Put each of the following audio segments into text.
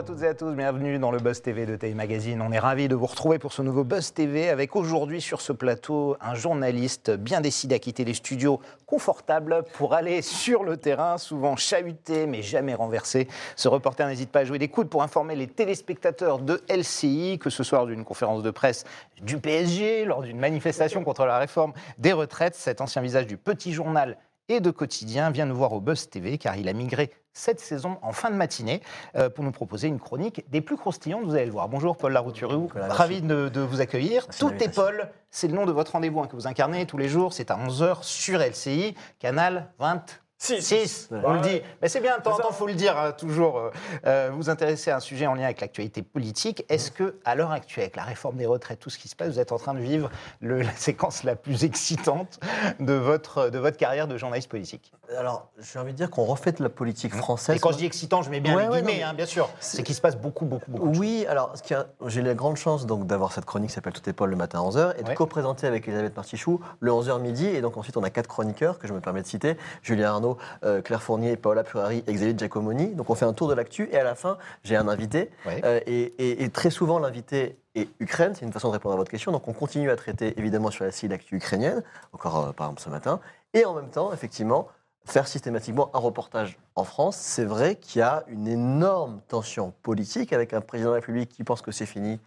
À toutes et à tous, bienvenue dans le Buzz TV de TI Magazine. On est ravis de vous retrouver pour ce nouveau Buzz TV avec aujourd'hui sur ce plateau un journaliste bien décidé à quitter les studios confortables pour aller sur le terrain, souvent chahuté mais jamais renversé. Ce reporter n'hésite pas à jouer des coudes pour informer les téléspectateurs de LCI, que ce soit d'une conférence de presse du PSG, lors d'une manifestation contre la réforme des retraites. Cet ancien visage du petit journal et de quotidien vient nous voir au Buzz TV car il a migré cette saison en fin de matinée euh, pour nous proposer une chronique des plus croustillantes, vous allez le voir. Bonjour Paul Larouturou, ravi de, de vous accueillir. Tout est Paul, c'est le nom de votre rendez-vous hein, que vous incarnez tous les jours, c'est à 11h sur LCI, canal 20. 6. on le dit. Mais c'est bien, de temps en temps, il faut le dire hein, toujours. Euh, euh, vous intéressez à un sujet en lien avec l'actualité politique. Est-ce que, à l'heure actuelle, avec la réforme des retraites, tout ce qui se passe, vous êtes en train de vivre le, la séquence la plus excitante de votre, de votre carrière de journaliste politique? Alors, j'ai envie de dire qu'on refait la politique française. Et quand je dis excitant, je mets bien Ouais, les ouais, guillemets, non, hein, bien sûr. C'est qu'il se passe beaucoup, beaucoup, beaucoup. Oui, alors ce qui a- j'ai la grande chance donc d'avoir cette chronique qui s'appelle Tout est Paul le matin à 11h et de Ouais. co-présenter avec Elisabeth Martichoux le 11h midi. Et donc ensuite, on a quatre chroniqueurs que je me permets de citer Julien Arnaud, euh, Claire Fournier, Paola Purari et Xavier Giacomoni. Donc on fait un tour de l'actu et à la fin, j'ai un invité. Ouais. Euh, et, et- et très souvent, l'invité est Ukraine. C'est une façon de répondre à votre question. Donc on continue à traiter évidemment sur la scie l'actu ukrainienne, encore euh, par exemple ce matin. Et en même temps, effectivement, faire systématiquement un reportage en France. C'est vrai qu'il y a une énorme tension politique avec un président de la République qui pense que c'est fini,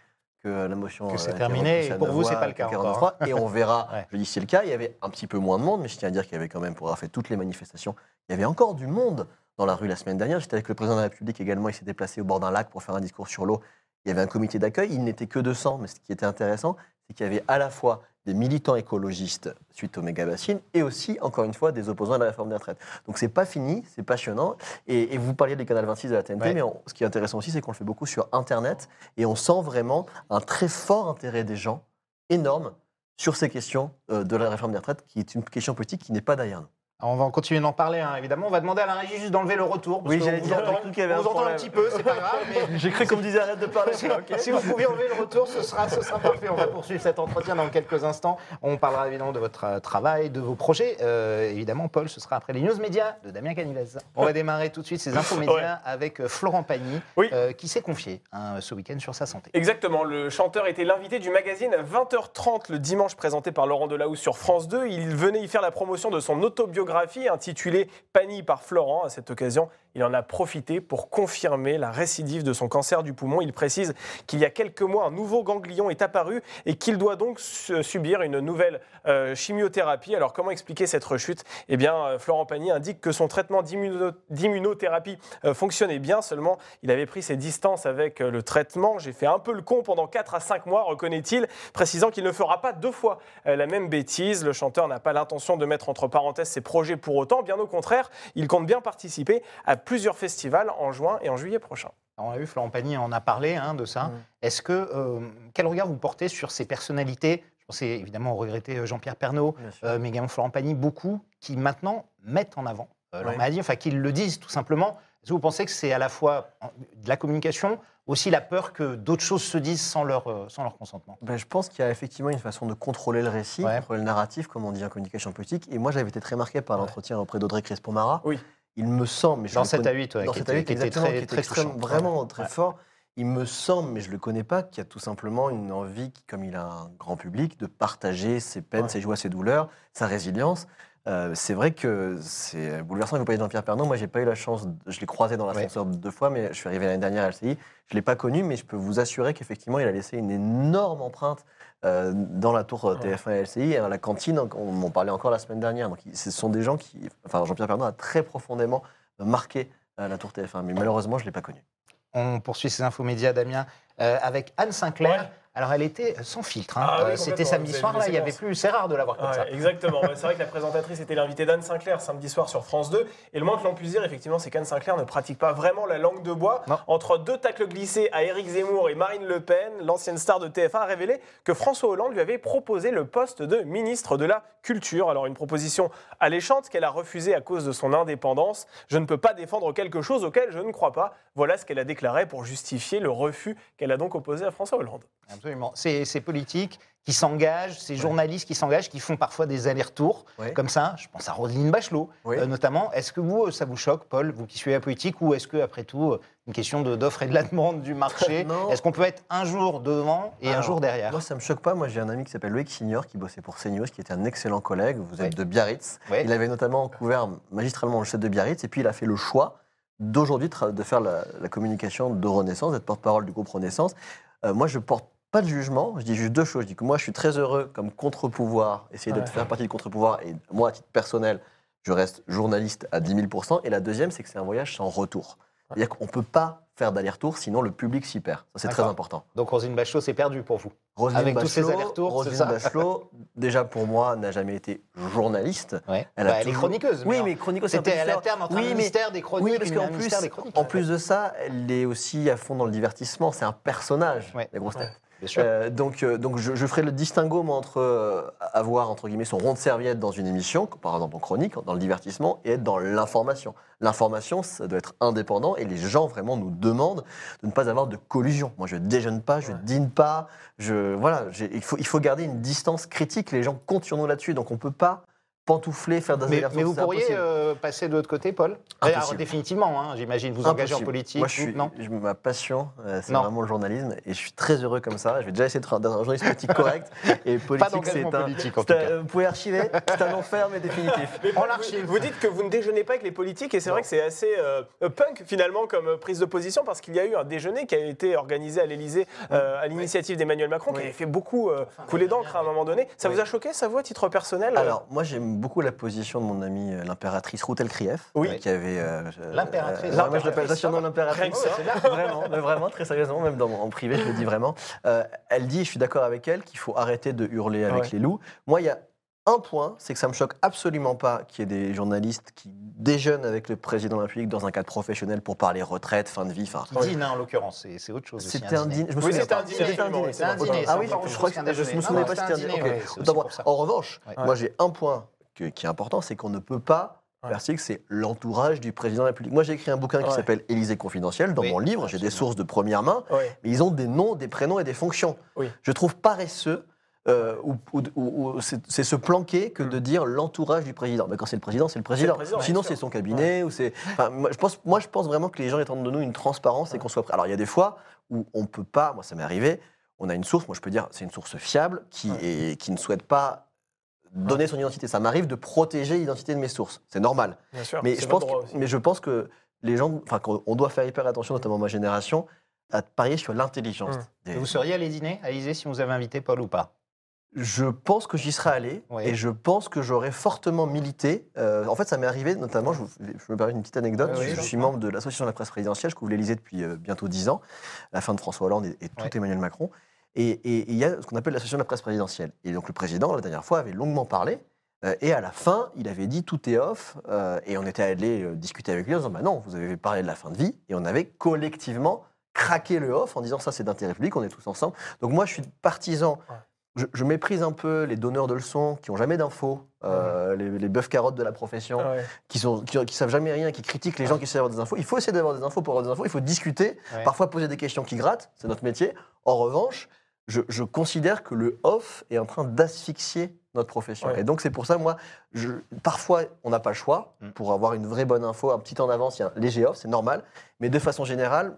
que la motion Que c'est a été terminé, et pour vous, c'est pas le cas encore, hein. 49, Et on verra, Ouais. je dis c'est le cas, il y avait un petit peu moins de monde, mais je tiens à dire qu'il y avait quand même, pour avoir fait toutes les manifestations, il y avait encore du monde dans la rue la semaine dernière. J'étais avec le président de la République également, il s'est déplacé au bord d'un lac pour faire un discours sur l'eau. Il y avait un comité d'accueil, il n'était que 200, mais ce qui était intéressant, c'est qu'il y avait à la fois des militants écologistes suite aux méga bassines et aussi, encore une fois, des opposants à la réforme des retraites. Donc c'est pas fini, c'est passionnant. Et, et vous parliez des canal 26 de la TNT, Ouais. mais on- ce qui est intéressant aussi, c'est qu'on le fait beaucoup sur Internet et on sent vraiment un très fort intérêt des gens, énorme, sur ces questions euh, de la réforme des retraites, qui est une question politique qui n'est pas derrière nous. Alors, on va continuer d'en parler, hein, évidemment. On va demander à la régie juste d'enlever le retour. parce Oui, qu'on j'allais dire, entend- qu'il y avait on un vous entend un petit peu, c'est pas grave, mais J'ai cru qu'on me disait arrête de parler. Si, si vous pouviez enlever le retour, ce sera, ce sera parfait. On va poursuivre cet entretien dans quelques instants. On parlera évidemment de votre euh, travail, de vos projets. Euh, évidemment, Paul, ce sera après les news médias de Damien Canivez. On va démarrer tout de suite ces infos médias avec euh, Florent Pagny, Oui. euh, qui s'est confié hein, ce week-end sur sa santé. Exactement, le chanteur était l'invité du magazine 20h30 le dimanche présenté par Laurent Delahousse sur France 2. Il venait y faire la promotion de son autobiographie intitulée Pagny par Florent. À cette occasion, il en a profité pour confirmer la récidive de son cancer du poumon. Il précise qu'il y a quelques mois, un nouveau ganglion est apparu et qu'il doit donc su- subir une nouvelle euh, chimiothérapie. Alors comment expliquer cette rechute? Eh euh, Florent Pagny indique que son traitement d'immuno- d'immunothérapie euh, fonctionnait bien, seulement il avait pris ses distances avec euh, le traitement. J'ai fait un peu le con pendant 4 à 5 mois, reconnaît-il, précisant qu'il ne fera pas deux fois la même bêtise. Le chanteur n'a pas l'intention de mettre entre parenthèses ses projets pour autant, bien au contraire, il compte bien participer à plusieurs festivals en juin et en juillet prochain. Alors, on a vu, Florent Pagny en a parlé hein, de ça. Mm. Est-ce que, euh, quel regard vous portez sur ces personnalités? Je pensais évidemment au regretté euh, Jean-Pierre euh, mais également Florent Pagny, beaucoup qui maintenant mettent en avant euh, leur Oui. maladie, enfin qu'ils le disent tout simplement. Est-ce que vous pensez que c'est à la fois de la communication, aussi la peur que d'autres choses se disent sans leur, euh, sans leur consentement? Ben, je pense qu'il y a effectivement une façon de contrôler le récit, Ouais. contrôler le narratif, comme on dit en communication politique. Et moi, j'avais été très marqué par l'entretien auprès d'Audrey Crespo-Mara. Oui. Il me semble, mais je Dans le 7 connais- à 8, ouais, dans qui était, qui très, qui était très extrême- vraiment très Ouais. fort. Il me semble, mais je le connais pas, qu'il y a tout simplement une envie, comme il a un grand public, de partager ses peines, Ouais. ses joies, ses douleurs, sa résilience. Euh, c'est vrai que c'est bouleversant. Vous parlez de Jean-Pierre Pernaut. Moi, j'ai pas eu la chance. de- Je l'ai croisé dans l'ascenseur deux fois, mais je suis arrivé l'année dernière à LCI. Je l'ai pas connu, mais je peux vous assurer qu'effectivement, il a laissé une énorme empreinte euh, dans la tour euh, TF1 et LCI. À la cantine, on m'en parlait encore la semaine dernière. Donc, ce sont des gens qui. Enfin, Jean-Pierre Pernaut a très profondément marqué euh, la tour TF1, mais malheureusement, je l'ai pas connu. On poursuit ces infos médias, Damien, euh, avec Anne Sinclair. Ouais. Alors, elle était sans filtre. hein. Ah oui, Euh, C'était samedi soir, là, il y avait plus. C'est rare de la voir comme ça. exactement. C'est vrai que la présentatrice était l'invitée d'Anne Sinclair samedi soir sur France 2. Et le moins que l'on puisse dire, effectivement, c'est qu'Anne Sinclair ne pratique pas vraiment la langue de bois. Non. Entre deux tacles glissés à Éric Zemmour et Marine Le Pen, l'ancienne star de TF1 a révélé que François Hollande lui avait proposé le poste de ministre de la Culture. Alors une proposition alléchante qu'elle a refusée à cause de son indépendance. Je ne peux pas défendre quelque chose auquel je ne crois pas. Voilà ce qu'elle a déclaré pour justifier le refus qu'elle a donc opposé à François Hollande. Absolument. Ces, ces politiques qui s'engagent, ces journalistes qui s'engagent, qui font parfois des allers-retours, comme ça. Je pense à Roselyne Bachelot, Oui. euh, notamment. Est-ce que vous, euh, ça vous choque, Paul, vous qui suivez la politique, ou est-ce que, après tout, euh, une question d'offre et de la demande du marché Non. Est-ce qu'on peut être un jour devant et un jour derrière? Moi, ça me choque pas. Moi, j'ai un ami qui s'appelle Loïc Signor, qui bossait pour CNews, qui était un excellent collègue. Vous êtes de Biarritz. Il avait notamment couvert magistralement le chef de Biarritz, et puis il a fait le choix d'aujourd'hui de, faire la, la communication de Renaissance, d'être porte-parole du groupe Renaissance. Euh, moi, je porte pas de jugement. Je dis juste deux choses. Je dis que moi, je suis très heureux comme contre-pouvoir, essayer de faire partie du contre-pouvoir. Et moi, à titre personnel, je reste journaliste à 10 000 Et la deuxième, c'est que c'est un voyage sans retour. C'est-à-dire qu'on ne peut pas faire d'aller-retour, sinon le public s'y perd. Ça, c'est très important. Donc, Roselyne Bachelot, c'est perdu pour vous. Roselyne Avec tous ces Bachelot- allers-retours, c'est Roselyne ça Bachelot, déjà pour moi, n'a jamais été journaliste. Ouais. Elle a Bah, elle est chroniqueuse. Oui, mais chroniqueuse, c'est C'était à la terme entre Oui, un mais- ministère des chroniques Oui, parce qu'en plus, des chroniques. en plus de ça, elle est aussi à fond dans le divertissement. C'est un personnage, Ouais. la grosse tête. Euh, donc, euh, donc je, je ferai le distinguo moi, entre euh, avoir entre guillemets son rond de serviette dans une émission, par exemple en chronique, dans le divertissement, et être dans l'information. L'information, ça doit être indépendant, et les gens vraiment nous demandent de ne pas avoir de collusion. Moi, je déjeune pas, je Ouais. dîne pas, je voilà, il faut il faut garder une distance critique. Les gens comptent sur nous là-dessus, donc on peut pas pantoufler, faire des Mais, allers-retours, mais vous pourriez impossible. euh, passer de l'autre côté, Paul Impossible. Alors, Définitivement, hein, j'imagine. Vous engagez en Impossible. politique Moi, je suis, non je- ma passion, euh, c'est vraiment le journalisme, et je suis très heureux comme ça. Je vais déjà essayer d'être un journaliste politique correct. Et politique, c'est un. politique, en tout cas. Vous pouvez archiver, c'est un enfer, mais définitif. Mais On vous- l'archive. Vous dites que vous ne déjeunez pas avec les politiques et c'est vrai que c'est assez euh, punk finalement comme prise de position parce qu'il y a eu un déjeuner qui a été organisé à l'Élysée euh, à l'initiative d'Emmanuel Macron qui avait fait beaucoup euh, couler d'encre à un moment donné. Ça Oui. vous a choqué, ça vous, à titre personnel Alors, moi, j'aime beaucoup la position de mon amie euh, l'impératrice Ruth El Krief, Oui. euh, qui avait. euh, L'impératrice. euh, moi, je l'appelle L'impératrice. surnom l'impératrice. bien. vraiment, mais vraiment, très sérieusement, même dans, en privé, je le dis vraiment. Euh, elle dit, je suis d'accord avec elle, qu'il faut arrêter de hurler avec Ouais. les loups. Moi, il y a un point, c'est que ça me choque absolument pas qu'il y ait des journalistes qui déjeunent avec le président de la République dans un cadre professionnel pour parler retraite, fin de vie. Enfin, Qui dîne, hein, en l'occurrence, c'est c'est autre chose. aussi, c'était un dîner. Je me Oui, souviens c'était pas. un dîner, C'était un dîner. c'est un dîner, Ah c'est oui, encore autre je chose crois que qu'un c'était- je déjeuner. me souvenais Non, pas que c'était c'était un dîner. dîner, Ok. ouais, c'est aussi Autant pour pour ça. moi. En revanche, Ouais. moi j'ai un point que- qui est important, c'est qu'on ne peut pas que c'est l'entourage du président de la République. Moi j'ai écrit un bouquin qui Ouais. s'appelle Élysée confidentielle. Dans Oui, mon livre, j'ai des sources de première main, mais ils ont des noms, des prénoms et des fonctions. Oui. Je trouve paresseux. euh, ou, ou- ou- ou c'est se planquer que de dire l'entourage du président. Mais quand c'est le président, c'est le président. président, Sinon, c'est son cabinet ou c'est. enfin, moi, je pense, moi, je pense vraiment que les gens attendent de nous une transparence et qu'on soit prêt. Alors, il y a des fois où on peut pas. Moi, ça m'est arrivé. On a une source. Moi, je peux dire, c'est une source fiable qui est, qui ne souhaite pas donner son identité. Ça m'arrive de protéger l'identité de mes sources. C'est normal. Bien sûr. Mais c'est je, pense que, mais je pense que les gens, enfin, qu'on- on doit faire hyper attention, notamment ma génération, à parier sur l'intelligence. Hum. des- Vous seriez allé dîner à l'Élysée si vous avez invité Paul ou pas? Je pense que j'y serais allé Oui. et je pense que j'aurais fortement milité. Euh, en fait, ça m'est arrivé notamment, je, vous- je me permets une petite anecdote. Oui, je, suis membre de l'association de la presse présidentielle, je couvre l'Élysée depuis euh, bientôt 10 ans, la fin de François Hollande et, et tout. Emmanuel Macron. Et il y a ce qu'on appelle l'association de la presse présidentielle. Et donc le président, la dernière fois, avait longuement parlé. euh, et à la fin, il avait dit tout est off. euh, et on était allé euh, discuter avec lui en disant bah non, vous avez parlé de la fin de vie. Et on avait collectivement craqué le off en disant ça c'est d'intérêt public, on est tous ensemble. Donc moi, je suis partisan. Ouais. Je, je méprise un peu les donneurs de leçons qui ont jamais d'infos, euh, les, les bœufs carottes de la profession, Ouais. qui, qui savent jamais rien, qui critiquent les gens qui savent avoir des infos. Il faut essayer d'avoir des infos pour avoir des infos. Il faut discuter, Ouais. parfois poser des questions qui grattent, c'est notre métier. En revanche, je, je considère que le off est en train d'asphyxier notre profession. Ouais. Et donc c'est pour ça, moi, je, parfois on n'a pas le choix Mm. pour avoir une vraie bonne info, un petit temps d'avance, il y a un léger off, c'est normal. Mais de façon générale,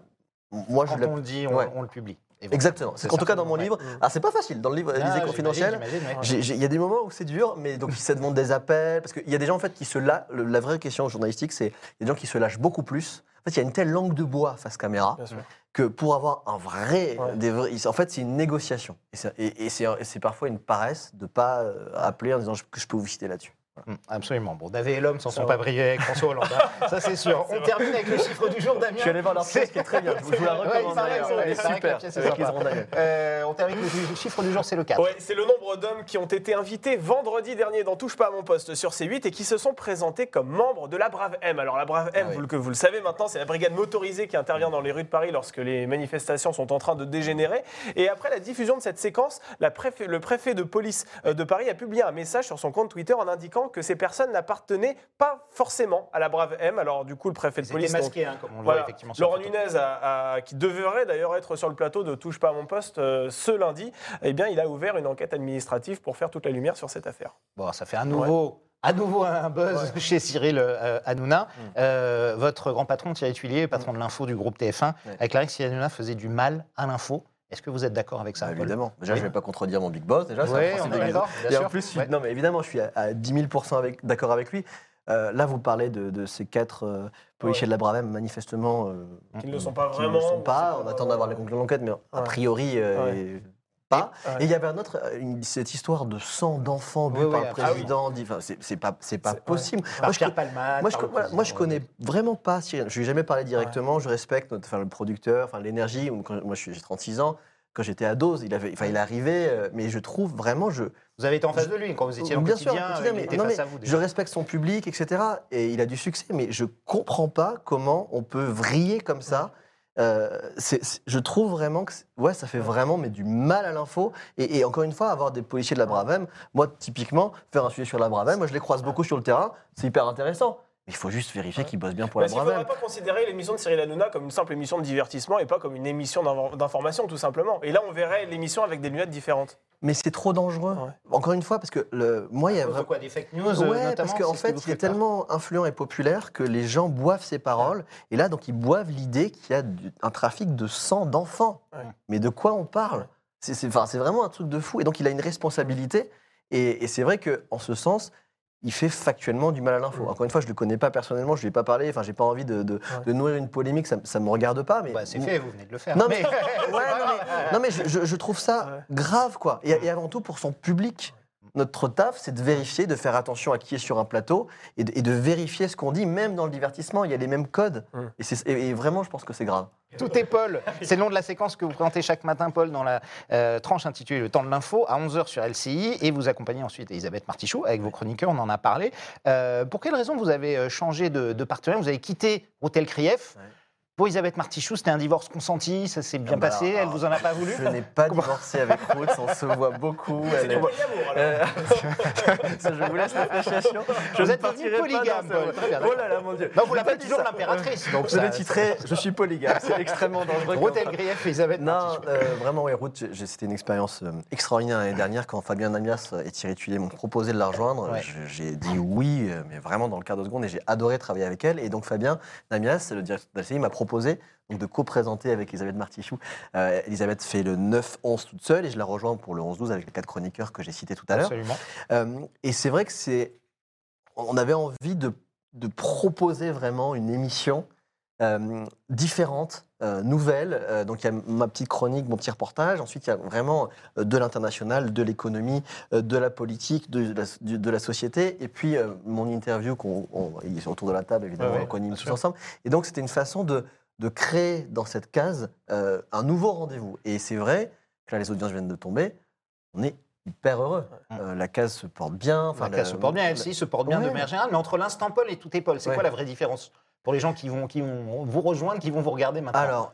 moi je Quand l'ai- on le dit, on, Ouais. on le publie. Exactement. En tout cas dans mon livre. Mm. Alors c'est pas facile dans le livre Ah. J'ai- j'ai- Il y a des moments où c'est dur, mais donc ça demande des appels. Parce qu'il y a des gens en fait qui se lâchent. La vraie question journalistique, c'est il y a des gens qui se lâchent beaucoup plus. En fait, il y a une telle langue de bois face caméra que pour avoir un vrai, Ouais. des vrais- en fait, c'est une négociation. Et c'est parfois une paresse de pas euh, appeler en disant je- que je peux vous citer là-dessus. Mm, Absolument. Bon, David et l'homme s'en sont va. pas brillés avec François Hollande. hein. Ça, c'est sûr. On termine avec le chiffre du jour, Damien. Je suis allé voir leur C'est- pièce qui est très bien. Je vous, la recommande. Elle est super. Euh, on termine avec le chiffre du jour, c'est le 4. Ouais, c'est le nombre d'hommes qui ont été invités vendredi dernier dans Touche pas à mon poste sur C8 et qui se sont présentés comme membres de la Brave M. Alors la Brave M, Ah oui. vous, le- que vous le savez maintenant, c'est la brigade motorisée qui intervient dans les rues de Paris lorsque les manifestations sont en train de dégénérer. Et après la diffusion de cette séquence, la préfet- le préfet de police euh, de Paris a publié un message sur son compte Twitter en indiquant que ces personnes n'appartenaient pas forcément à la brave M. Alors du coup, le préfet de police, donc, masqué, hein, comme on le voit voilà, effectivement Laurent. Nunez, a- a- qui devrait d'ailleurs être sur le plateau de Touche pas à mon poste euh, ce lundi, eh bien, il a ouvert une enquête administrative pour faire toute la lumière sur cette affaire. Bon, ça fait un nouveau, à nouveau un buzz chez Cyril euh, Hanouna. Euh, votre grand patron, Thierry Tuilier, patron de l'info du groupe TF1, Ouais. avec Clarisse Cyril Hanouna faisait du mal à l'info. Est-ce que vous êtes d'accord avec ça Bah, évidemment. Déjà, Oui. je ne vais pas contredire mon big boss. Déjà, principe on est d'accord, Et en plus, je suis- Ouais. non, mais évidemment, je suis à, à 10 000 avec- d'accord avec lui. Euh, là, vous parlez de, de ces quatre euh, policiers Ouais. de la Bravem, manifestement. euh, Qui ne le sont pas qui ne vraiment. le sont pas. On attend d'avoir les conclusions de l'enquête, mais a priori, euh, pas. Et il y avait un autre, euh, une- cette histoire de sang d'enfants bu Oui, par oui, le président. enfin, c'est pas, c'est pas possible. Moi, je, moi, je, voilà, moi, connais vraiment pas Cyril. Je lui ai jamais parlé directement. Je respecte notre, enfin, le producteur, enfin, l'énergie. Moi, j'ai 36 ans. Quand j'étais ado, il, avait, enfin, il arrivait, euh, mais je trouve vraiment, je, Vous avez été en face de lui quand vous étiez au bien sûr, quotidien, quotidien, il mais, était non, face mais à vous. déjà. je respecte son public, etc. Et il a du succès, mais je comprends pas comment on peut vriller comme ça. Euh, je trouve vraiment que ouais, ça fait vraiment mais du mal à l'info. Et, et encore une fois, avoir des policiers de la Bravem, moi typiquement, faire un sujet sur la Bravem, moi je les croise beaucoup sur le terrain, c'est hyper intéressant. Il faut juste vérifier qu'ils bossent bien pour Mais la il ne faudrait pas considérer l'émission de Cyril Hanouna comme une simple émission de divertissement et pas comme une émission d'information, tout simplement. Et là, on verrait l'émission avec des lunettes différentes. Mais c'est trop dangereux. Ouais. Encore une fois, parce que le, moi, il y a vraiment. quoi Des fake news euh, Ouais, notamment parce qu'en fait, il est tellement influent et populaire que les gens boivent ses paroles. Et là, donc, ils boivent l'idée qu'il y a un trafic de sang d'enfants. Ouais. Mais de quoi on parle? C'est c'est- enfin, c'est vraiment un truc de fou. Et donc, il a une responsabilité. Et, et c'est vrai qu'en ce sens, il fait factuellement du mal à l'info. Mm. Encore une fois, je ne le connais pas personnellement, je ne lui ai pas parlé. Enfin, j'ai pas envie de, de- de nourrir une polémique, ça ne me regarde pas. Mais Bah, C'est fait, vous venez de le faire. non mais, ouais, non, mais, non, mais je, trouve ça grave quoi. Et, et avant tout pour son public. Notre taf, c'est de vérifier, de faire attention à qui est sur un plateau et de, et de vérifier ce qu'on dit, même dans le divertissement, il y a les mêmes codes. Mm. Et, c'est- et- et vraiment, je pense que c'est grave. Tout est Paul. C'est le nom de la séquence que vous présentez chaque matin, Paul, dans la euh, tranche intitulée Le temps de l'info, à 11h sur LCI. Et vous accompagnez ensuite Elisabeth Martichoux avec vos chroniqueurs, on en a parlé. Euh, pour quelle raison vous avez euh, changé de, de partenaire? Vous avez quitté Hôtel Krief. Ouais. Pour Elisabeth Martichoux, c'était un divorce consenti, ça s'est bien Ah bah, passé, elle vous en a pas voulu Je n'ai pas divorcé avec Ruth, on se voit beaucoup. Elle est-. Euh, je vous laisse l'appréciation. Je Vous êtes devenu pas polygame, Oh là là, mon Dieu. Non, vous J'ai l'appelez toujours l'impératrice. Donc Je l'ai titré, je suis polygame, c'est extrêmement dangereux. Hôtel Krief, Elisabeth Non, euh, vraiment, ouais, Ruth, c'était une expérience euh, extraordinaire l'année dernière quand Fabien Namias et Thierry Tuillet m'ont proposé de la rejoindre. Ouais. J'ai dit oui, euh, mais vraiment dans le quart de seconde, et j'ai adoré travailler avec elle. Et donc Fabien Namias, le directeur de la CI, m'a proposé donc, de co-présenter avec Elisabeth Martichoux. Euh, Elisabeth fait le 9-11 toute seule et je la rejoins pour le 11-12 avec les quatre chroniqueurs que j'ai cités tout à l'heure. Absolument. Euh, et c'est vrai que c'est. On avait envie de, de proposer vraiment une émission euh, différente, euh, nouvelle. Euh, donc il y a ma petite chronique, mon petit reportage. Ensuite, il y a vraiment euh, de l'international, de l'économie, de la politique, de la, de la société. Et puis mon interview, qu'on, on- il est autour de la table, évidemment, Ouais, ouais, qu'on anime tous sûr. ensemble. Et donc c'était une façon de, de créer dans cette case un nouveau rendez-vous. Et c'est vrai que là, les audiences viennent de tomber. On est hyper heureux. Euh, la case se porte bien. Enfin, Enfin, se porte bien, LCI se porte bien Ouais. de manière générale, mais entre l'instant Paul et tout est Paul, c'est Ouais. quoi la vraie différence? Pour les gens qui vont, qui vont vous rejoindre, qui vont vous regarder maintenant Alors,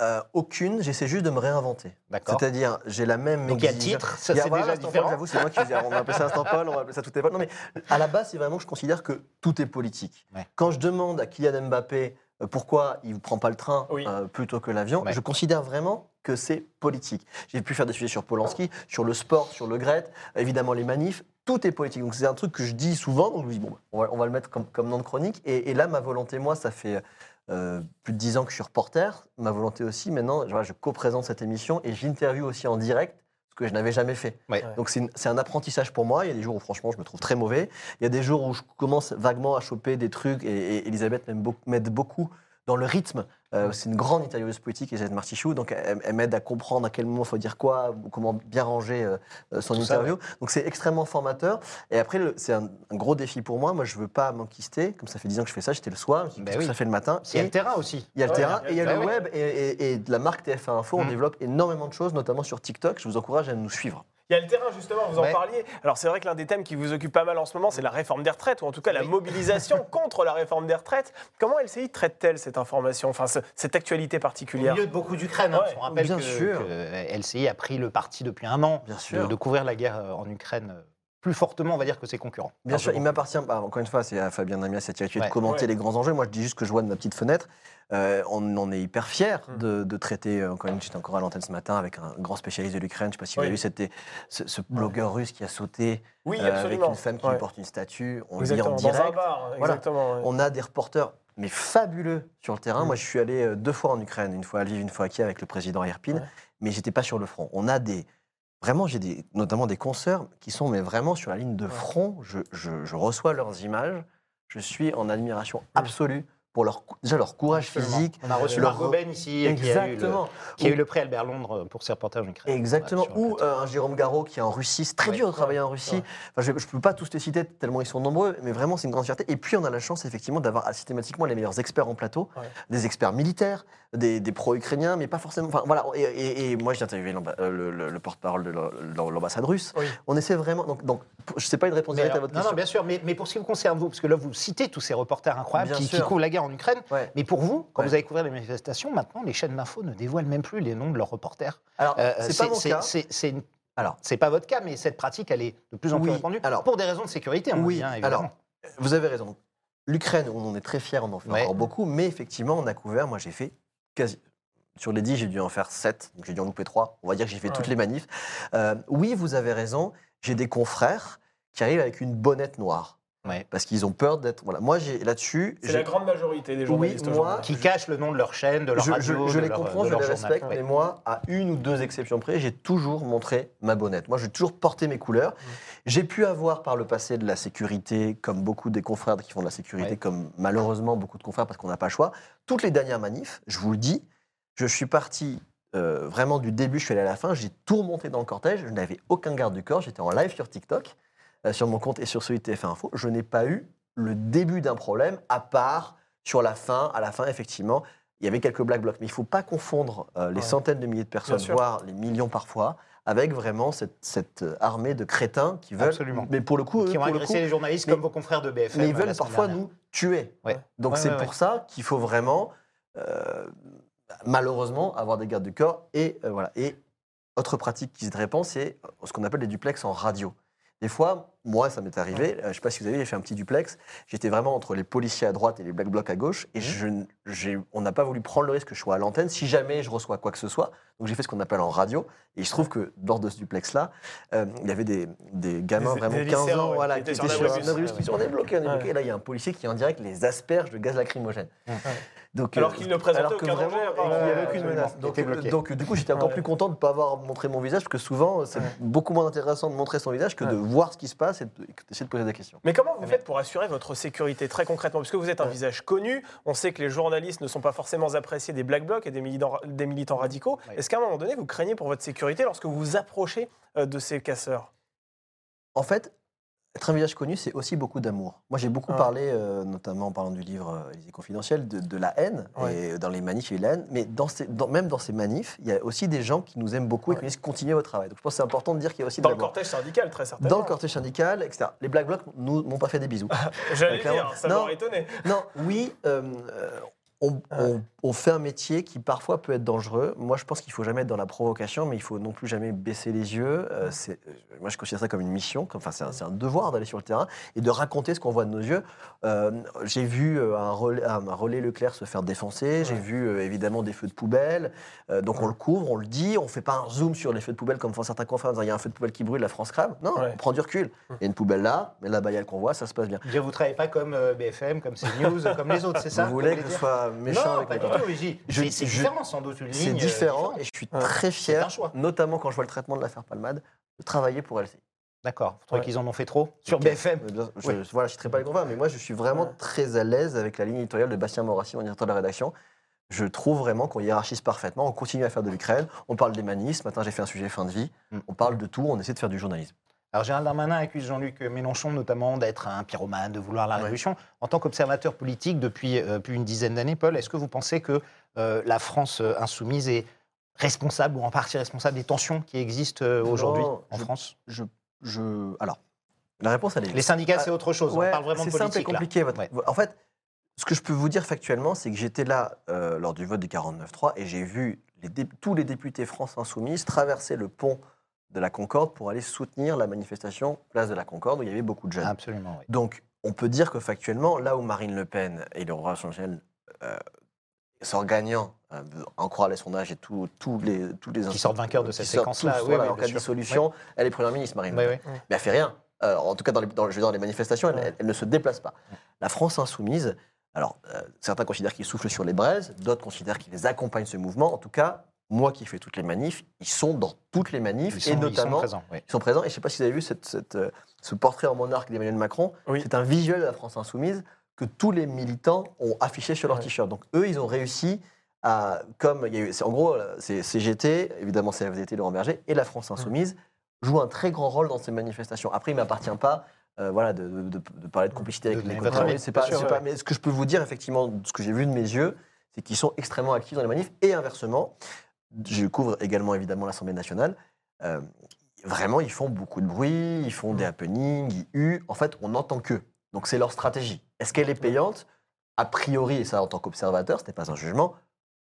euh, aucune, j'essaie juste de me réinventer. D'accord. C'est-à-dire, j'ai la même Donc il y a titre, ça c'est voilà, déjà différent. J'avoue, c'est moi qui disais, on va appeler ça Instant Paul, on va appeler ça Tout est Paul. Non, mais à la base, c'est vraiment que je considère que tout est politique. Ouais. Quand je demande à Kylian Mbappé euh, pourquoi il ne prend pas le train Oui. euh, plutôt que l'avion, Ouais. je considère vraiment que c'est politique. J'ai pu faire des sujets sur Polanski, sur le sport, sur le Gret, évidemment les manifs, tout est politique. Donc c'est un truc que je dis souvent, donc je me dis, bon, on va, on va le mettre comme, comme nom de chronique. Et, et là, ma volonté, moi, ça fait euh, plus de 10 ans que je suis reporter. Ma volonté aussi, maintenant, je co-présente cette émission et j'interviewe aussi en direct, ce que je n'avais jamais fait. Ouais. Donc c'est un apprentissage pour moi. Il y a des jours où franchement je me trouve très mauvais. Il y a des jours où je commence vaguement à choper des trucs et, et Elisabeth m'aide beaucoup dans le rythme. Euh, c'est une grande intervieweuse politique, Elisabeth Martichoux, donc elle, elle m'aide à comprendre à quel moment il faut dire quoi, comment bien ranger euh, euh, son Tout ça, interview. Donc c'est extrêmement formateur. Et après, c'est un, un gros défi pour moi. Moi, je veux pas m'enquister. Comme ça fait 10 ans que je fais ça, j'étais le soir, Ben oui. ça fait le matin? Il y a le terrain aussi. il y a le Ouais, terrain il y a et il y a le le web et, et- et de la marque TF1 Info. On Mm. développe énormément de choses, notamment sur TikTok. Je vous encourage à nous suivre. Il y a le terrain, justement, vous en Ouais. parliez. Alors, c'est vrai que l'un des thèmes qui vous occupe pas mal en ce moment, c'est la réforme des retraites, ou en tout cas la Oui. mobilisation contre la réforme des retraites. Comment LCI traite-t-elle cette information, enfin, ce- cette actualité Au particulière milieu de beaucoup d'Ukraine. hein, Ouais, rappelle bien que, sûr. que LCI a pris le parti depuis un an Bien de, sûr. de couvrir la guerre euh, en Ukraine euh, plus fortement, on va dire, que ses concurrents. Bien sûr, il m'appartient, bah, encore une fois, c'est à Fabien Damias, c'est Thierry Tuet, Ouais. de commenter Ouais. les grands enjeux. Moi, je dis juste que je vois de ma petite fenêtre. Euh, on en est hyper fiers Mm. de, de traiter, euh, encore une j'étais encore à l'antenne ce matin avec un grand spécialiste de l'Ukraine. Je ne sais pas si vous avez vu c'était ce, ce blogueur russe qui a sauté Oui, euh, avec une femme qui Ouais. lui porte une statue. On lit Exactement, en dans un direct. bar, Voilà. exactement. ouais. On a des reporters, mais fabuleux sur le terrain. Mm. Moi, je suis allé euh, deux fois en Ukraine, une fois à Lviv, une fois à Kiev avec le président Irpin, Ouais. mais j'étais pas sur le front. On a des, vraiment, j'ai des, notamment des consoeurs qui sont mais vraiment sur la ligne de front. Je, je- je reçois leurs images. Je suis en admiration absolue pour leur, déjà leur courage Absolument. physique. On a reçu leur- Margot Ben ici, qui a, eu le, qui a eu le prix Albert Londres pour ses reportages en Ukraine. Exactement. Voilà, Ou euh, un Jérôme Garot qui est en Russie. C'est très Ouais. dur de travailler en Russie. Ouais. Enfin, je ne peux pas tous les citer tellement ils sont nombreux, mais vraiment, c'est une grande fierté. Et puis, on a la chance, effectivement, d'avoir ah, systématiquement les meilleurs experts en plateau, des experts militaires, des, des pro-ukrainiens, mais pas forcément. Enfin, voilà. Et, et- et moi, j'ai interviewé euh, le, le- le porte-parole de l'am- l'ambassade russe. Oui. On essaie vraiment. Donc, donc je ne sais pas une réponse directe à alors- votre non, question. non, bien sûr, mais, mais pour ce qui vous concerne, vous, parce que là, vous citez tous ces reporters incroyables qui, qui couvrent la guerre en Ukraine, Ouais. mais pour vous, quand Ouais. vous avez couvert les manifestations, maintenant, les chaînes d'infos ne dévoilent même plus les noms de leurs reporters. Alors, Euh, c'est pas mon cas. c'est- c'est une- Alors, c'est pas votre cas, mais cette pratique, elle est de plus en plus répandue, alors- pour des raisons de sécurité, on Oui, dit, hein, évidemment. Vous avez raison. L'Ukraine, on en est très fiers, on en fait Ouais. encore beaucoup, mais effectivement, on a couvert, moi j'ai fait quasi. Sur les 10, j'ai dû en faire 7, donc j'ai dû en louper 3. On va dire que j'ai fait toutes les manifs. Euh, oui, vous avez raison, j'ai des confrères qui arrivent avec une bonnette noire. Ouais. Parce qu'ils ont peur d'être. Voilà. Moi, j'ai là-dessus. C'est j'ai- la grande majorité des journalistes moi, aujourd'hui. Qui cachent le nom de leur chaîne, de leur je, radio, je- je de les leur- comprends, de je les respecte, Ouais. mais moi, à une ou deux exceptions près, j'ai toujours montré ma bonnette. Moi, j'ai toujours porté mes couleurs. J'ai pu avoir par le passé de la sécurité, comme beaucoup des confrères qui font de la sécurité, Ouais. comme malheureusement beaucoup de confrères parce qu'on n'a pas le choix. Toutes les dernières manifs, je vous le dis, je suis parti euh, vraiment du début, je suis allé à la fin, j'ai tout remonté dans le cortège, je n'avais aucun garde du corps, j'étais en live sur TikTok, sur mon compte et sur celui de TF1 Info. Je n'ai pas eu le début d'un problème, à part sur la fin. À la fin, effectivement, il y avait quelques black blocs. Mais il ne faut pas confondre euh, les Ouais. centaines de milliers de personnes, voire les millions parfois, avec vraiment cette, cette, euh, armée de crétins qui veulent. Absolument. Mais pour le coup, eux, Qui ont le agressé coup, les journalistes mais- comme vos confrères de BFM. mais ils veulent parfois dernière. nous tuer. Ouais. Donc Ouais, c'est pour ça qu'il faut vraiment, euh, malheureusement, avoir des gardes du corps. Et euh, voilà. Et autre pratique qui se répand, c'est ce qu'on appelle des duplex en radio. Des fois, moi, ça m'est arrivé, euh, je ne sais pas si vous avez j'ai fait un petit duplex. J'étais vraiment entre les policiers à droite et les black blocs à gauche. Et je, n- j'ai- on n'a pas voulu prendre le risque que je sois à l'antenne si jamais je reçois quoi que ce soit. Donc j'ai fait ce qu'on appelle en radio. Et il se trouve que lors de ce duplex-là, euh, il y avait des, des gamins Des- vraiment des 15 lycéens, ans ouais, voilà, qui qui étaient sur sur bus. Ouais, On est bloqué, on est bloqué. Et là, il y a un policier qui en direct les asperges de gaz lacrymogène. Donc, Alors euh, qu'il ne présentait aucun danger, qu'il n'y avait aucune Absolument. menace. Il Donc, euh, du coup, j'étais encore Ouais. plus content de ne pas avoir montré mon visage, parce que souvent, c'est Ouais. beaucoup moins intéressant de montrer son visage que de voir ce qui se passe et d'essayer de poser des questions. Mais comment vous Eh faites pour assurer votre sécurité très concrètement? Puisque vous êtes un Ouais. visage connu, on sait que les journalistes ne sont pas forcément appréciés des black blocs et des militants, des militants radicaux. Ouais. Est-ce qu'à un moment donné, vous craignez pour votre sécurité lorsque vous vous approchez euh, de ces casseurs? En fait, être un visage connu, c'est aussi beaucoup d'amour. Moi, j'ai beaucoup Ouais. parlé, euh, notamment en parlant du livre euh, Élysée confidentiel, de, de la haine. Ouais. Et dans les manifs, il y a eu la haine. Mais dans ces- dans- même dans ces manifs, il y a aussi des gens qui nous aiment beaucoup et qui nous disent continuez votre travail. Donc, je pense que c'est important de dire qu'il y a aussi de Dans le cortège syndical, très certainement. Dans le cortège syndical, etc. Les Black Blocs nous m'ont pas fait des bisous. J'allais Clairement. dire, ça Non. m'aurait étonné. Non, oui, euh, on, on- on fait un métier qui parfois peut être dangereux. Moi, je pense qu'il faut jamais être dans la provocation, mais il faut non plus jamais baisser les yeux. Euh, c'est- euh, moi, je considère ça comme une mission, comme- enfin, c'est un, c'est un devoir d'aller sur le terrain et de raconter ce qu'on voit de nos yeux. Euh, J'ai vu un relais, un relais Leclerc se faire défoncer, j'ai Ouais. vu euh, évidemment des feux de poubelle. Donc on le couvre, on le dit, on fait pas un zoom sur les feux de poubelle comme font certains confrères en disant il y a un feu de poubelle qui brûle, la France crame. Non, on prend du recul. Il y a une poubelle là, mais là-bas il y a le convoi, ça se passe bien. Dire, Vous ne travaillez pas comme BFM, comme CNews, comme les autres, c'est ça Vous voulez que que vous méchant Non, avec pas mes du copains tout. mais j'y- Je- C'est c'est je- différent, sans doute, une C'est euh, différent et je suis Ouais. très C'est un fier, choix. notamment quand je vois le traitement de l'affaire Palmade, de travailler pour LCI. D'accord. Vous trouvez Ouais. qu'ils en ont fait trop sur. BFM Mais bien- Je, Oui. voilà, je ne citerai pas les confrères, mais moi je suis vraiment très à l'aise avec la ligne éditoriale de Bastien Morassi, mon directeur de la rédaction. Je trouve vraiment qu'on hiérarchise parfaitement, on continue à faire de l'Ukraine, on parle des manis, ce matin j'ai fait un sujet fin de vie, Mm. on parle de tout, on essaie de faire du journalisme. Alors Gérald Darmanin accuse Jean-Luc Mélenchon notamment d'être un pyromane, de vouloir la Ouais. révolution. En tant qu'observateur politique depuis euh, plus d'une dizaine d'années, Paul, est-ce que vous pensez que euh, la France euh, insoumise est responsable ou en partie responsable des tensions qui existent euh, aujourd'hui en je- France? Je, je... Alors, la réponse elle est... Les syndicats, Ah, c'est autre chose. Ouais, on parle vraiment de c'est simple et politique. compliqué. votre- Ouais. En fait, ce que je peux vous dire factuellement, c'est que j'étais là lors du vote du 49-3 et j'ai vu les dé- tous les députés France Insoumise traverser le pont de la Concorde pour aller soutenir la manifestation place de la Concorde où il y avait beaucoup de jeunes. Absolument, oui. Donc, on peut dire que factuellement, là où Marine Le Pen et le roi Changel euh, sortent gagnants, euh, en croire les sondages et tous les tous les Qui sortent vainqueurs de cette séquence-là, oui, voilà, oui, en cas de dissolution, elle est première ministre, Marine. Le Pen. oui. Mais elle fait rien. Euh, en tout cas, dans les, dans, je veux dire, dans les manifestations, elle- elle ne se déplace pas. La France insoumise, alors euh, certains considèrent qu'ils soufflent sur les braises, d'autres considèrent qu'ils accompagnent ce mouvement. En tout cas, moi qui fais toutes les manifs, ils sont dans toutes les manifs Ils sont, et ils sont notamment présents, oui. ils sont présents. Et je ne sais pas si vous avez vu cette- cette, euh, ce portrait en monarque d'Emmanuel Macron. Oui. C'est un visuel de la France insoumise que tous les militants ont affiché sur leur Ouais. t-shirt. Donc eux, ils ont réussi à, comme il y a eu, c'est- en gros, euh, c'est CGT, évidemment CFDT, Laurent Berger, et la France insoumise jouent un très grand rôle dans ces manifestations. Après, il ne m'appartient pas. euh, voilà, de, de- de- de parler de complicité avec les C'est pas, sûr, c'est ouais. pas- mais ce que je peux vous dire, effectivement, ce que j'ai vu de mes yeux, c'est qu'ils sont extrêmement actifs dans les manifs. Et inversement, je couvre également évidemment l'Assemblée nationale. euh, vraiment, ils font beaucoup de bruit, ils font des happenings, ils huent. En fait, on n'entend qu'eux. Donc, c'est leur stratégie. Est-ce qu'elle est payante? A priori, et ça en tant qu'observateur, ce n'est pas un jugement,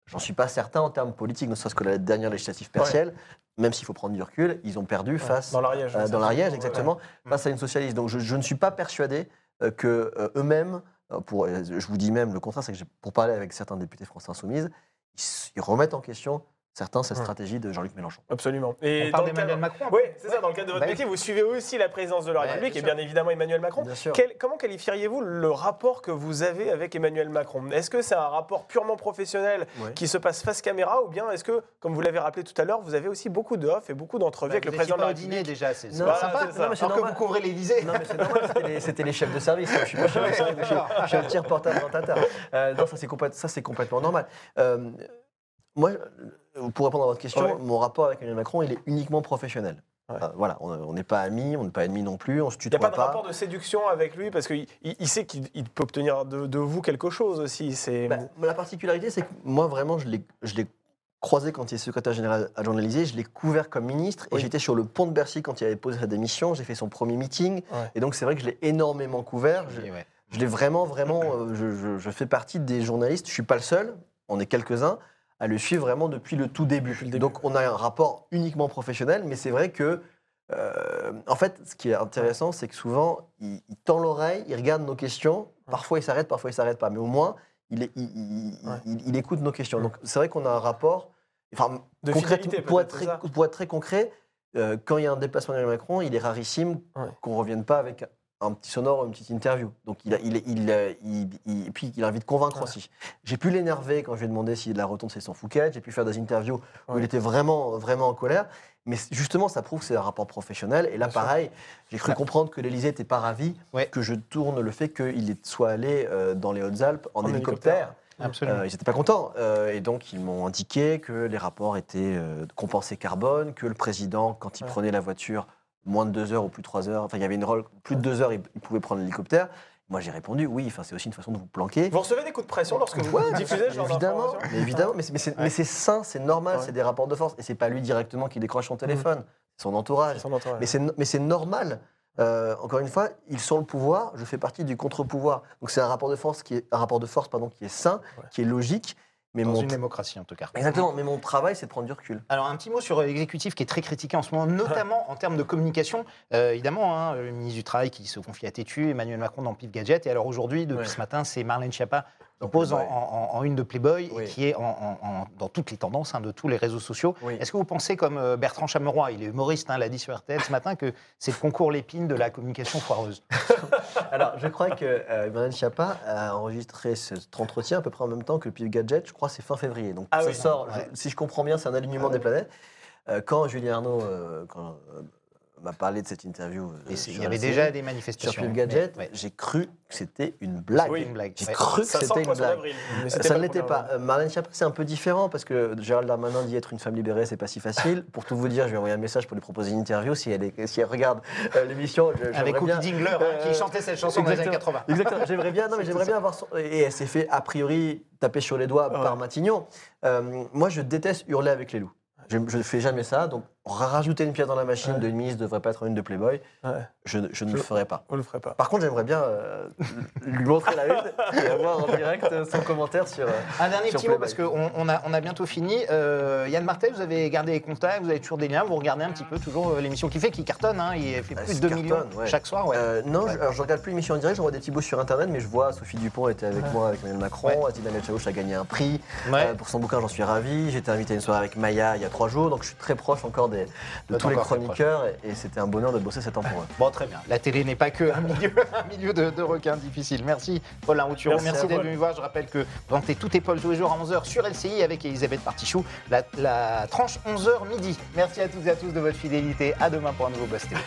j'en suis pas certain en termes politiques, ne serait-ce que la dernière législative partielle, même s'il faut prendre du recul, ils ont perdu face Dans l'Ariège. euh, dans ouais. exactement, face à une socialiste. Donc je, je ne suis pas persuadé euh, que euh, eux-mêmes, pour, je vous dis même le contraire, c'est que pour parler avec certains députés français insoumises, ils remettent en question certains cette Ouais. stratégie de Jean-Luc Mélenchon. Absolument. On Et parle dans le d'Emmanuel cadre- Macron Oui, c'est ça. Dans le cadre de votre Bah métier, vous suivez aussi la présidence de la République bien et bien évidemment Emmanuel Macron. Bien sûr. Quel- comment qualifieriez-vous le rapport que vous avez avec Emmanuel Macron? Est-ce que c'est un rapport purement professionnel Ouais. qui se passe face caméra ou bien est-ce que, comme vous l'avez rappelé tout à l'heure, vous avez aussi beaucoup de off et beaucoup d'entrevues avec Bah, Vous le président de étiez la pas au dîner République? déjà, c'est pas voilà, sympa. Non, mais c'est Alors que normal. vous couvrez l'Élysée. Non, mais c'est normal, c'était les, chefs de service. Je suis pas chef de service, je suis, un petit reporter présentateur. Euh, non, ça c'est complète- ça, c'est complètement normal. Euh, moi, euh, pour répondre à votre question, Ouais. mon rapport avec Emmanuel Macron, il est uniquement professionnel. Ouais. Euh, voilà, on n'est pas amis, on n'est pas ennemis non plus, on se Il n'y a tutoie pas de rapport de séduction avec lui parce qu'il il- il sait qu'il il peut obtenir de, de vous quelque chose aussi. C'est Bah, la particularité, c'est que moi, vraiment, je l'ai croisé quand il est secrétaire général adjoint de l'Élysée, je l'ai couvert comme ministre, et j'étais sur le pont de Bercy quand il avait posé sa démission, j'ai fait son premier meeting, Ouais. et donc c'est vrai que je l'ai énormément couvert. Je- Oui, ouais. Je l'ai vraiment, vraiment. euh, je, je- je fais partie des journalistes. Je suis pas le seul. On est quelques-uns à le suivre vraiment depuis le tout début. Depuis le début. Donc on a un rapport uniquement professionnel, mais c'est vrai que, euh, en fait, ce qui est intéressant, c'est que souvent il, il tend l'oreille, il regarde nos questions. Parfois il s'arrête, parfois il s'arrête pas, mais au moins il, est- il- il- il- Ouais. il- il écoute nos questions. Donc c'est vrai qu'on a un rapport. Enfin, De pour être très, c'est ça pour être très concret, euh, quand il y a un déplacement d'Emmanuel Macron, il est rarissime Ouais. qu'on ne revienne pas avec un petit sonore une petite interview. Donc il, a- il, est- il, et puis il a envie de convaincre Ouais. aussi. J'ai pu l'énerver quand je lui ai demandé s'il la retourne c'est son Fouquet. J'ai pu faire des interviews où Ouais. il était vraiment, vraiment en colère. Mais justement, ça prouve que c'est un rapport professionnel. Et là, Bien pareil, j'ai cru Ouais. comprendre que l'Élysée n'était pas ravi Ouais. que je tourne le fait qu'il soit allé euh, dans les Hautes-Alpes en, En hélicoptère. hélicoptère. Euh, ils n'étaient pas contents. Euh, et donc, ils m'ont indiqué que les rapports étaient euh, compensés carbone, que le président, quand il Ouais. prenait la voiture, moins de deux heures ou plus de trois heures, enfin, il y avait une rôle, plus de deux heures, il, il pouvait prendre l'hélicoptère. Moi, j'ai répondu oui, enfin, c'est aussi une façon de vous planquer. Vous recevez des coups de pression lorsque vous Ouais, diffusez ce genre évidemment, mais évidemment, mais c'est- sain, c'est normal, Ouais. c'est des rapports de force. Et c'est pas lui directement qui décroche son téléphone, c'est son entourage. Son entourage. Mais c'est mais c'est normal. Euh, encore une fois, ils sont le pouvoir, je fais partie du contre-pouvoir. Donc c'est un rapport de force qui est un rapport de force pardon qui est sain, qui est logique. Mais Dans mon une démocratie, en tout cas. exactement, mais mon travail c'est de prendre du recul. Alors, un petit mot sur l'exécutif qui est très critiqué en ce moment, notamment en termes de communication. Euh, évidemment, hein, le ministre du Travail qui se confie à Tétu, Emmanuel Macron dans Pif Gadget. Et alors aujourd'hui, depuis Ouais. ce matin, c'est Marlène Schiappa Dans pose en, Playboy. en- en une de Playboy Oui. et qui est en- dans toutes les tendances hein, de tous les réseaux sociaux. Oui. Est-ce que vous pensez, comme euh, Bertrand Chameroy, il est humoriste, hein, l'a dit sur RTL ce matin, que c'est le concours Lépine de la communication foireuse? Alors je crois que euh, Emmanuel a enregistré cet entretien à peu près en même temps que le Pif Gadget. Je crois que c'est fin février. Donc Ah ça oui. sort. Ouais. je- si je comprends bien, c'est un alignement des planètes. Euh, quand Julien Arnaud euh, quand, euh, m'a parlé de cette interview, euh, Et Il sur y avait déjà des sur manifestations. Pif Gadget, Ouais, j'ai cru que c'était une blague. Oui. Une blague. J'ai Ouais. cru que c'était une blague. mais Ça ne l'était pas. avril. Euh, Marlène Schiappa, c'est un peu différent parce que Gérald Darmanin dit être une femme libérée, c'est pas si facile. Pour tout vous dire, je lui ai envoyé un message pour lui proposer une interview. Si elle, est- si elle regarde euh, l'émission, je- Avec Cookie bien. Dingler, hein, Euh, qui chantait cette chanson dans les années exactement. 80. Exactement. J'aimerais bien, non, mais j'aimerais bien avoir son. Et elle s'est fait a priori taper sur les doigts Ouais. par Matignon. Euh, moi, je déteste hurler avec les loups. Je ne fais jamais ça. Donc, rajouter une pièce dans la machine Ouais. de Miss devrait pas être une de Playboy, Ouais. je, ne- je ne Je- le ferai pas. On le ferait pas. Par contre, j'aimerais bien euh, lui montrer la une et avoir en direct son commentaire sur. euh, Un dernier Sur petit mot, parce qu'on on a, on a bientôt fini. Euh, Yann Martel, vous avez gardé les contacts, vous avez toujours des liens, vous regardez un petit peu toujours l'émission qui fait, qui cartonne, hein, il fait Ah, plus de ça 2 cartonne, millions ouais. chaque soir. Ouais. Euh, non, Ouais. je, alors je regarde plus l'émission en direct, je vois des petits bouts sur internet, mais je vois Sophie Dupont était avec moi, avec Emmanuel Macron, Daniel Chaouch a gagné un prix. Ouais. Euh, pour son bouquin, j'en suis ravi. J'étais invité à une soirée avec Maya il y a trois jours, donc je suis très proche encore des, de Vous tous les chroniqueurs, et, et c'était un bonheur de bosser cet temps pour eux. Bon, très bien. La télé n'est pas que un milieu, un milieu de, de requins difficile. Merci, Paul Laroutureau. Merci d'être venu voir. Je rappelle que présentez tout Paul tous les jours à 11h sur LCI avec Elisabeth Partichou. La, la tranche 11h midi. Merci à toutes et à tous de votre fidélité. À demain pour un nouveau Buzz TV.